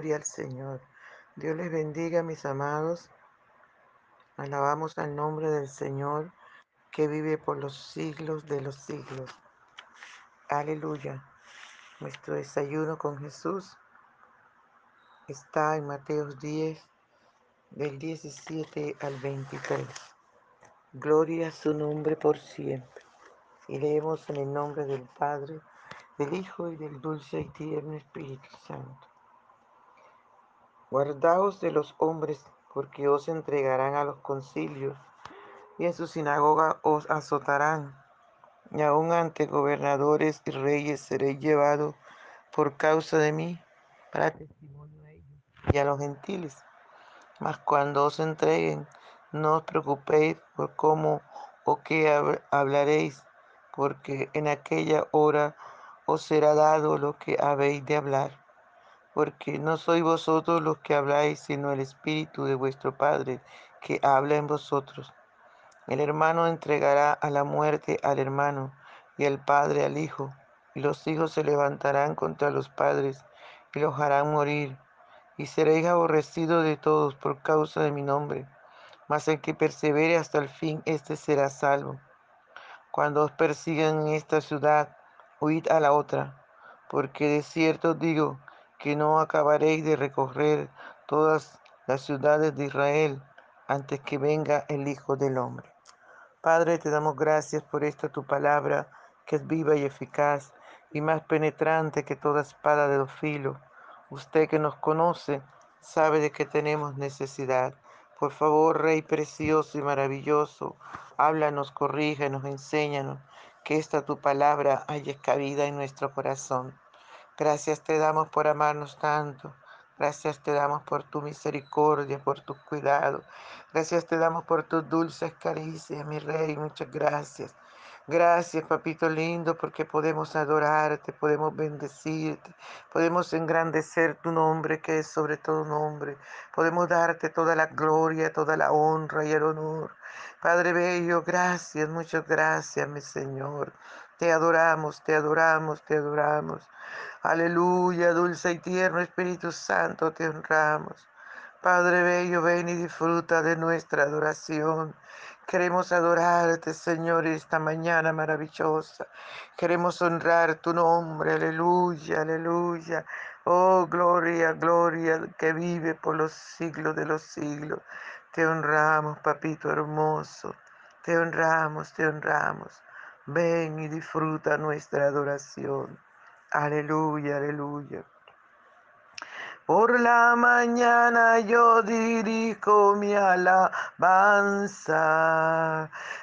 Gloria al Señor. Dios les bendiga, mis amados. Alabamos al nombre del Señor que vive por los siglos de los siglos. Aleluya. Nuestro desayuno con Jesús está en Mateos 10, del 17 al 23. Gloria a su nombre por siempre. Y leemos en el nombre del Padre, del Hijo y del dulce y tierno Espíritu Santo. Guardaos de los hombres, porque os entregarán a los concilios, y en su sinagoga os azotarán, y aun ante gobernadores y reyes seréis llevados por causa de mí, para testimonio a ellos y a los gentiles. Mas cuando os entreguen, no os preocupéis por cómo o qué hablaréis, porque en aquella hora os será dado lo que habéis de hablar porque no sois vosotros los que habláis, sino el Espíritu de vuestro Padre que habla en vosotros. El hermano entregará a la muerte al hermano y el padre al hijo, y los hijos se levantarán contra los padres y los harán morir, y seréis aborrecidos de todos por causa de mi nombre. Mas el que persevere hasta el fin, éste será salvo. Cuando os persigan en esta ciudad, huid a la otra, porque de cierto digo que no acabaréis de recorrer todas las ciudades de Israel antes que venga el Hijo del Hombre. Padre, te damos gracias por esta tu palabra, que es viva y eficaz y más penetrante que toda espada de dos filos. Usted que nos conoce sabe de que tenemos necesidad. Por favor, Rey precioso y maravilloso, háblanos, corrígenos, enséñanos, que esta tu palabra haya cabida en nuestro corazón. Gracias te damos por amarnos tanto. Gracias te damos por tu misericordia, por tu cuidado. Gracias te damos por tus dulces caricias, mi rey. Muchas gracias. Gracias, papito lindo, porque podemos adorarte, podemos bendecirte, podemos engrandecer tu nombre, que es sobre todo nombre. Podemos darte toda la gloria, toda la honra y el honor. Padre Bello, gracias, muchas gracias, mi Señor. Te adoramos, te adoramos, te adoramos. Aleluya, dulce y tierno Espíritu Santo, te honramos. Padre Bello, ven y disfruta de nuestra adoración. Queremos adorarte, Señor, esta mañana maravillosa. Queremos honrar tu nombre, aleluya, aleluya. Oh, gloria, gloria, que vive por los siglos de los siglos. Te honramos, papito hermoso. Te honramos, te honramos. Ven y disfruta nuestra adoración. Aleluya, aleluya. Por la mañana yo dirijo mi alabanza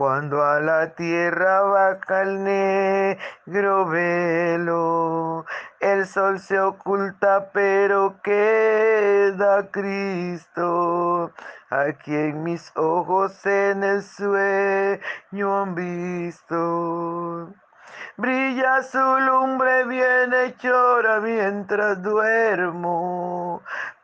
cuando a la tierra baja el negro velo, el sol se oculta, pero queda Cristo, a quien mis ojos en el sueño han visto. Brilla su lumbre bien hechora mientras duermo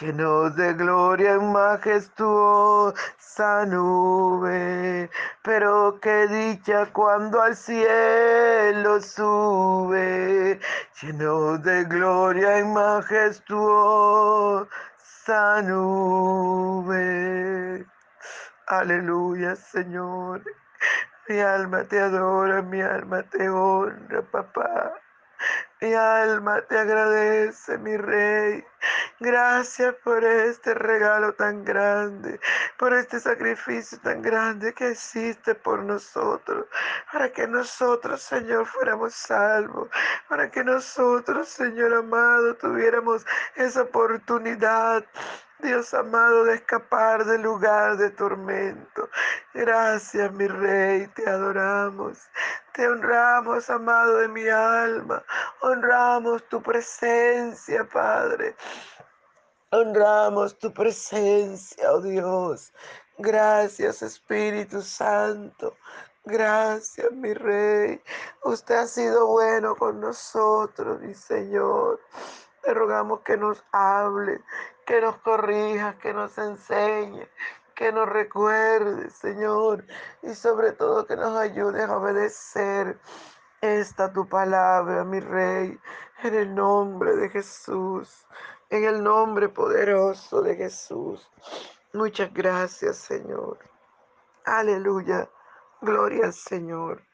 lleno de gloria en majestuosa nube. Pero qué dicha cuando al cielo sube, lleno de gloria en majestuosa nube. Aleluya, Señor. Mi alma te adora, mi alma te honra, papá. Mi alma te agradece, mi rey. Gracias por este regalo tan grande, por este sacrificio tan grande que hiciste por nosotros, para que nosotros, Señor, fuéramos salvos, para que nosotros, Señor amado, tuviéramos esa oportunidad Dios amado, de escapar del lugar de tormento. Gracias, mi Rey, te adoramos. Te honramos, amado de mi alma. Honramos tu presencia, Padre. Honramos tu presencia, oh Dios. Gracias, Espíritu Santo. Gracias, mi Rey. Usted ha sido bueno con nosotros, mi Señor. Te rogamos que nos hable, que nos corrija, que nos enseñe, que nos recuerde, Señor, y sobre todo que nos ayude a obedecer esta tu palabra, mi Rey, en el nombre de Jesús, en el nombre poderoso de Jesús. Muchas gracias, Señor. Aleluya. Gloria al Señor.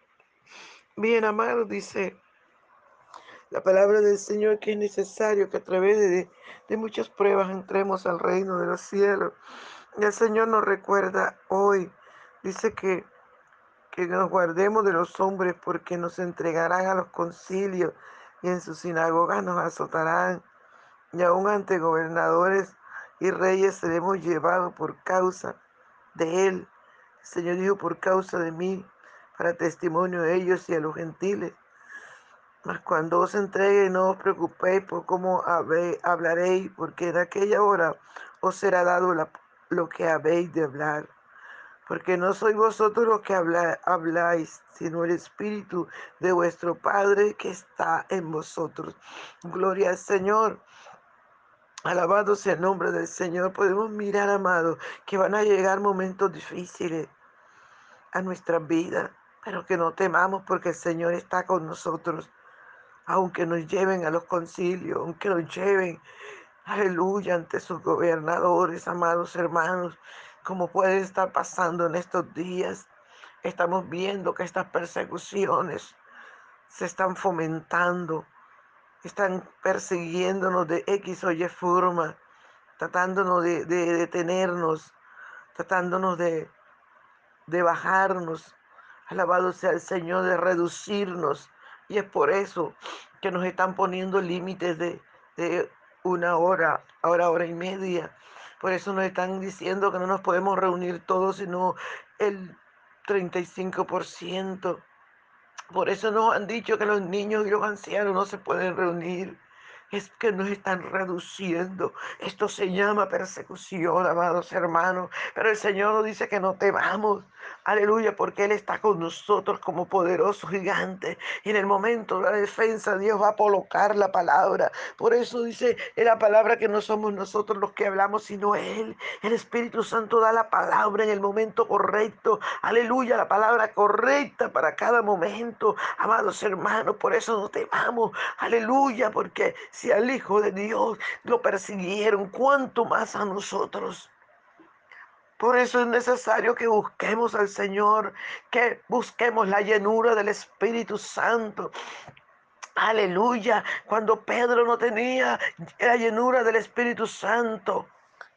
Bien, amado, dice la palabra del Señor que es necesario que a través de, de muchas pruebas entremos al reino de los cielos. Y el Señor nos recuerda hoy, dice que, que nos guardemos de los hombres porque nos entregarán a los concilios y en sus sinagogas nos azotarán. Y aún ante gobernadores y reyes seremos llevados por causa de Él. El Señor dijo, por causa de mí, para testimonio de ellos y a los gentiles. Mas cuando os entregue, no os preocupéis por cómo hablaréis, porque en aquella hora os será dado lo que habéis de hablar. Porque no sois vosotros los que habláis, sino el Espíritu de vuestro Padre que está en vosotros. Gloria al Señor. Alabado sea el nombre del Señor. Podemos mirar, amado, que van a llegar momentos difíciles a nuestra vida, pero que no temamos porque el Señor está con nosotros aunque nos lleven a los concilios, aunque nos lleven, aleluya, ante sus gobernadores, amados hermanos, como puede estar pasando en estos días. Estamos viendo que estas persecuciones se están fomentando, están persiguiéndonos de X o Y forma, tratándonos de, detenernos, tratándonos de, de bajarnos. Alabado sea el Señor, de reducirnos y es por eso que nos están poniendo límites de, una hora, ahora hora y media. Por eso nos están diciendo que no nos podemos reunir todos, sino el 35%. Por eso nos han dicho que los niños y los ancianos no se pueden reunir. Es que nos están reduciendo. Esto se llama persecución, amados hermanos. Pero el Señor nos dice que no temamos. Aleluya, porque Él está con nosotros como poderoso gigante. Y en el momento de la defensa, Dios va a colocar la palabra. Por eso dice en la palabra que no somos nosotros los que hablamos, sino Él. El Espíritu Santo da la palabra en el momento correcto. Aleluya, la palabra correcta para cada momento. Amados hermanos, por eso no temamos. Aleluya, porque si al Hijo de Dios lo persiguieron, ¿cuánto más a nosotros? Por eso es necesario que busquemos al Señor, que busquemos la llenura del Espíritu Santo. Aleluya. Cuando Pedro no tenía la llenura del Espíritu Santo.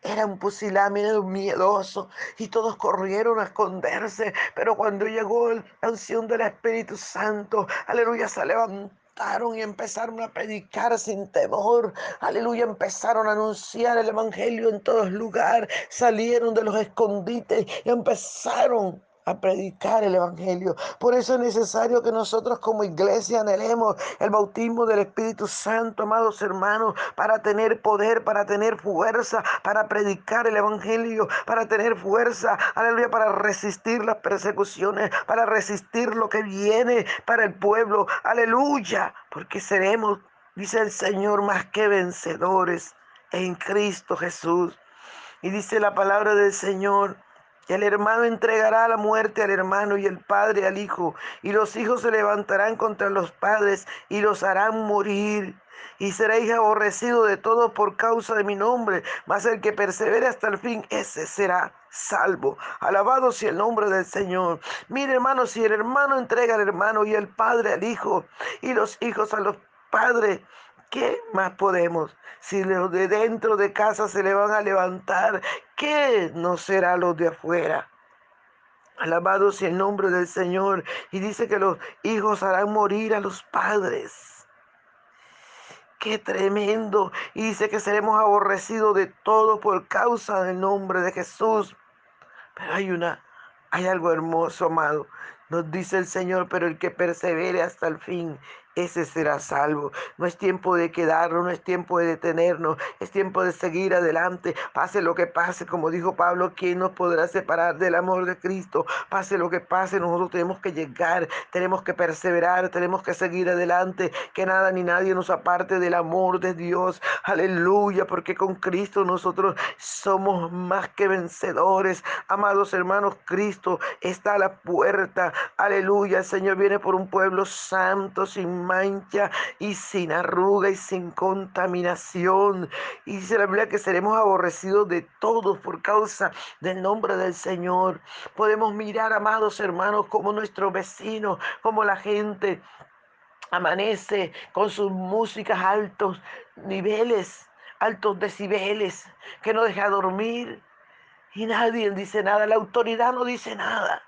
Era un pusilánime miedoso y todos corrieron a esconderse. Pero cuando llegó la unción del Espíritu Santo, aleluya, se levantó y empezaron a predicar sin temor. Aleluya, empezaron a anunciar el Evangelio en todos lugares. Salieron de los escondites y empezaron a predicar el Evangelio. Por eso es necesario que nosotros como iglesia anhelemos el bautismo del Espíritu Santo, amados hermanos, para tener poder, para tener fuerza, para predicar el Evangelio, para tener fuerza, aleluya, para resistir las persecuciones, para resistir lo que viene para el pueblo, aleluya, porque seremos, dice el Señor, más que vencedores en Cristo Jesús. Y dice la palabra del Señor, el hermano entregará la muerte al hermano y el padre al hijo, y los hijos se levantarán contra los padres y los harán morir. Y seréis aborrecido de todos por causa de mi nombre, mas el que persevere hasta el fin, ese será salvo. Alabado sea el nombre del Señor. Mire, hermano, si el hermano entrega al hermano y el padre al hijo, y los hijos a los padres, ¿Qué más podemos? Si los de dentro de casa se le van a levantar, ¿qué no será los de afuera? Alabado sea el nombre del Señor. Y dice que los hijos harán morir a los padres. Qué tremendo. Y dice que seremos aborrecidos de todo por causa del nombre de Jesús. Pero hay una, hay algo hermoso, amado. Nos dice el Señor, pero el que persevere hasta el fin, ese será salvo. No es tiempo de quedarnos, no es tiempo de detenernos, es tiempo de seguir adelante. Pase lo que pase, como dijo Pablo, ¿quién nos podrá separar del amor de Cristo? Pase lo que pase, nosotros tenemos que llegar, tenemos que perseverar, tenemos que seguir adelante, que nada ni nadie nos aparte del amor de Dios. Aleluya, porque con Cristo nosotros somos más que vencedores. Amados hermanos, Cristo está a la puerta. Aleluya, el Señor viene por un pueblo santo, sin mancha y sin arruga y sin contaminación. Y dice la Biblia que seremos aborrecidos de todos por causa del nombre del Señor. Podemos mirar, amados hermanos, como nuestros vecinos, como la gente amanece con sus músicas altos niveles, altos decibeles, que no deja dormir. Y nadie dice nada, la autoridad no dice nada.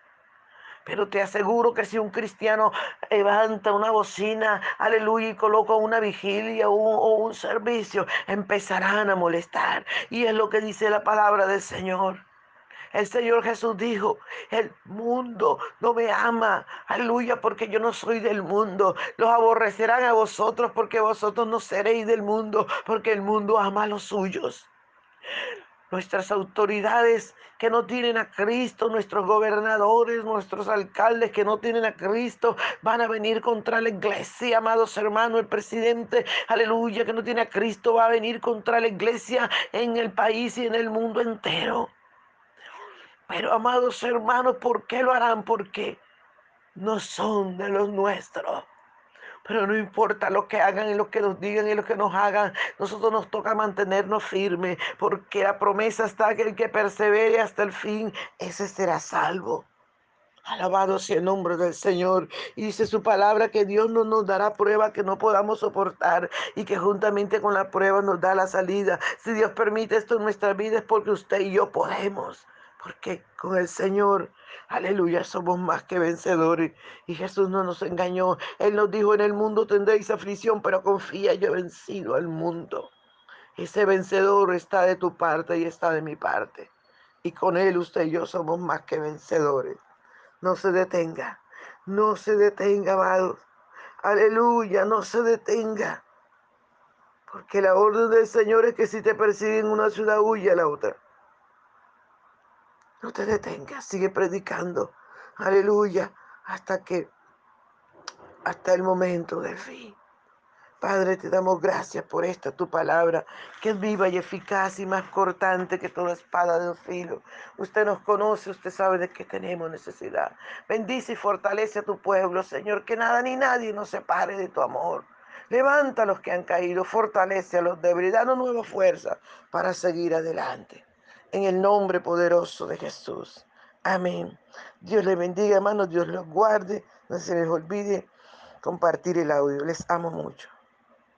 Pero te aseguro que si un cristiano levanta una bocina, aleluya, y coloca una vigilia o un, servicio, empezarán a molestar. Y es lo que dice la palabra del Señor. El Señor Jesús dijo, el mundo no me ama, aleluya, porque yo no soy del mundo. Los aborrecerán a vosotros porque vosotros no seréis del mundo, porque el mundo ama a los suyos nuestras autoridades que no tienen a Cristo, nuestros gobernadores, nuestros alcaldes que no tienen a Cristo, van a venir contra la iglesia, amados hermanos, el presidente, aleluya, que no tiene a Cristo, va a venir contra la iglesia en el país y en el mundo entero. Pero, amados hermanos, ¿por qué lo harán? Porque no son de los nuestros. Pero no importa lo que hagan y lo que nos digan y lo que nos hagan, nosotros nos toca mantenernos firmes, porque la promesa está que el que persevere hasta el fin, ese será salvo. Alabado sea el nombre del Señor. Y dice su palabra que Dios no nos dará prueba que no podamos soportar y que juntamente con la prueba nos da la salida. Si Dios permite esto en nuestra vida es porque usted y yo podemos. Porque con el Señor, aleluya, somos más que vencedores. Y Jesús no nos engañó. Él nos dijo, en el mundo tendréis aflicción, pero confía, yo he vencido al mundo. Ese vencedor está de tu parte y está de mi parte. Y con Él usted y yo somos más que vencedores. No se detenga, no se detenga, amados. Aleluya, no se detenga. Porque la orden del Señor es que si te persiguen en una ciudad, huye a la otra. No te detengas, sigue predicando. Aleluya. Hasta que, hasta el momento del fin. Padre, te damos gracias por esta tu palabra, que es viva y eficaz y más cortante que toda espada de filo. Usted nos conoce, usted sabe de qué tenemos necesidad. Bendice y fortalece a tu pueblo, Señor, que nada ni nadie nos separe de tu amor. Levanta a los que han caído, fortalece a los débiles, danos nueva fuerza para seguir adelante. En el nombre poderoso de Jesús. Amén. Dios les bendiga, hermanos, Dios los guarde. No se les olvide compartir el audio. Les amo mucho.